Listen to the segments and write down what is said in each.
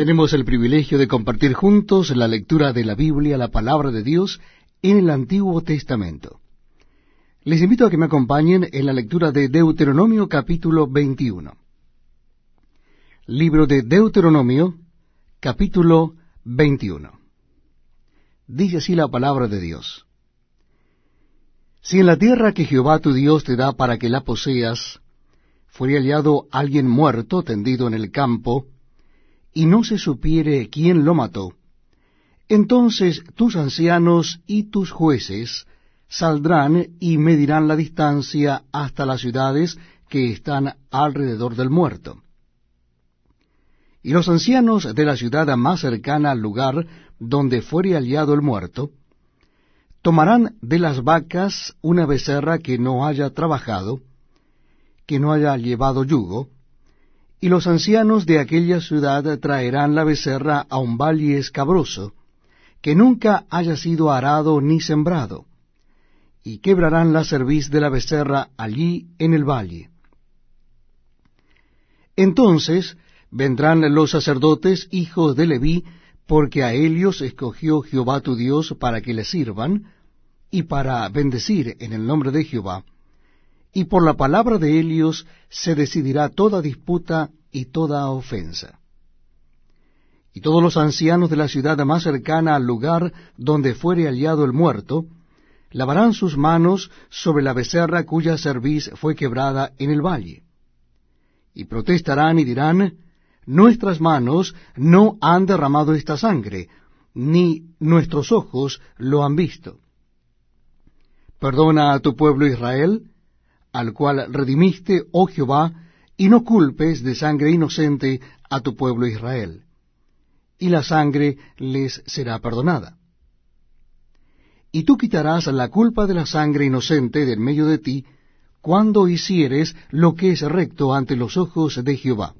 Tenemos el privilegio de compartir juntos la lectura de la Biblia, la palabra de Dios, en el Antiguo Testamento. Les invito a que me acompañen en la lectura de Deuteronomio capítulo 21. Libro de Deuteronomio capítulo 21. Dice así la palabra de Dios. Si en la tierra que Jehová tu Dios te da para que la poseas, fuere hallado alguien muerto tendido en el campo, y no se supiere quién lo mató, entonces tus ancianos y tus jueces saldrán y medirán la distancia hasta las ciudades que están alrededor del muerto. Y los ancianos de la ciudad más cercana al lugar donde fuere hallado el muerto, tomarán de las vacas una becerra que no haya trabajado, que no haya llevado yugo, y los ancianos de aquella ciudad traerán la becerra a un valle escabroso, que nunca haya sido arado ni sembrado, y quebrarán la cerviz de la becerra allí en el valle. Entonces vendrán los sacerdotes, hijos de Leví, porque a ellos escogió Jehová tu Dios para que le sirvan, y para bendecir en el nombre de Jehová, y por la palabra de ellos se decidirá toda disputa y toda ofensa. Y todos los ancianos de la ciudad más cercana al lugar donde fuere hallado el muerto, lavarán sus manos sobre la becerra cuya cerviz fue quebrada en el valle. Y protestarán y dirán, Nuestras manos no han derramado esta sangre, ni nuestros ojos lo han visto. Perdona a tu pueblo Israel, al cual redimiste, oh Jehová, y no culpes de sangre inocente a tu pueblo Israel, y la sangre les será perdonada. Y tú quitarás la culpa de la sangre inocente del medio de ti, cuando hicieres lo que es recto ante los ojos de Jehová.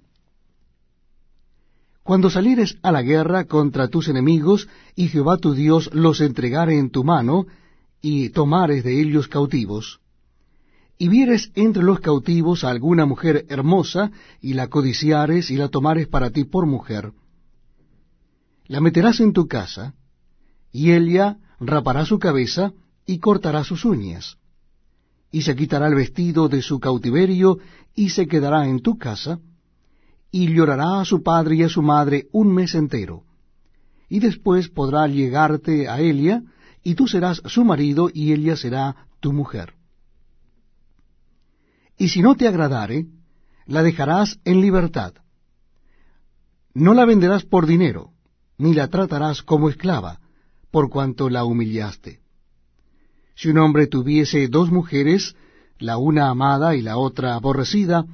Cuando salieres a la guerra contra tus enemigos, y Jehová tu Dios los entregare en tu mano, y tomares de ellos cautivos, y vieres entre los cautivos a alguna mujer hermosa, y la codiciares y la tomares para ti por mujer, la meterás en tu casa, y ella rapará su cabeza y cortará sus uñas, y se quitará el vestido de su cautiverio, y se quedará en tu casa, y llorará a su padre y a su madre un mes entero, y después podrá llegarte a Elia, y tú serás su marido y ella será tu mujer. Y si no te agradare, la dejarás en libertad. No la venderás por dinero, ni la tratarás como esclava, por cuanto la humillaste. Si un hombre tuviese dos mujeres, la una amada y la otra aborrecida,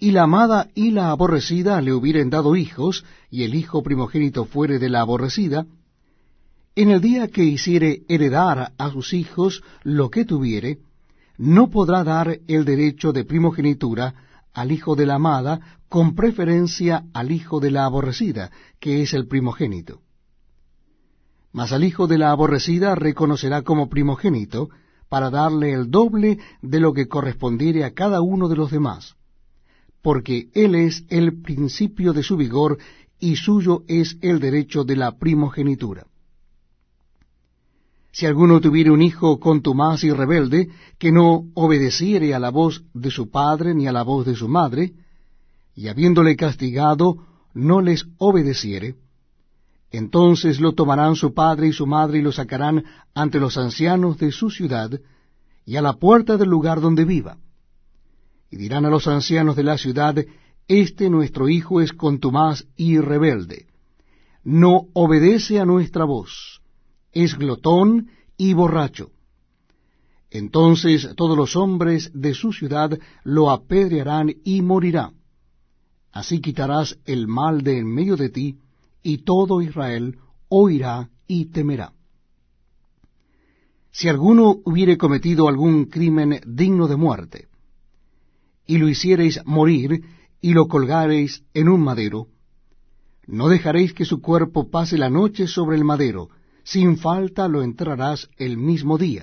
y la amada y la aborrecida le hubieren dado hijos, y el hijo primogénito fuere de la aborrecida, en el día que hiciere heredar a sus hijos lo que tuviere, no podrá dar el derecho de primogenitura al hijo de la amada con preferencia al hijo de la aborrecida, que es el primogénito. Mas al hijo de la aborrecida reconocerá como primogénito, para darle el doble de lo que correspondiere a cada uno de los demás, porque él es el principio de su vigor y suyo es el derecho de la primogenitura. Si alguno tuviere un hijo contumaz y rebelde, que no obedeciere a la voz de su padre ni a la voz de su madre, y habiéndole castigado no les obedeciere, entonces lo tomarán su padre y su madre y lo sacarán ante los ancianos de su ciudad y a la puerta del lugar donde viva. Y dirán a los ancianos de la ciudad, Este nuestro hijo es contumaz y rebelde, no obedece a nuestra voz es glotón y borracho. Entonces todos los hombres de su ciudad lo apedrearán y morirá. Así quitarás el mal de en medio de ti, y todo Israel oirá y temerá. Si alguno hubiere cometido algún crimen digno de muerte, y lo hiciereis morir, y lo colgareis en un madero, no dejaréis que su cuerpo pase la noche sobre el madero, sin falta lo entrarás el mismo día.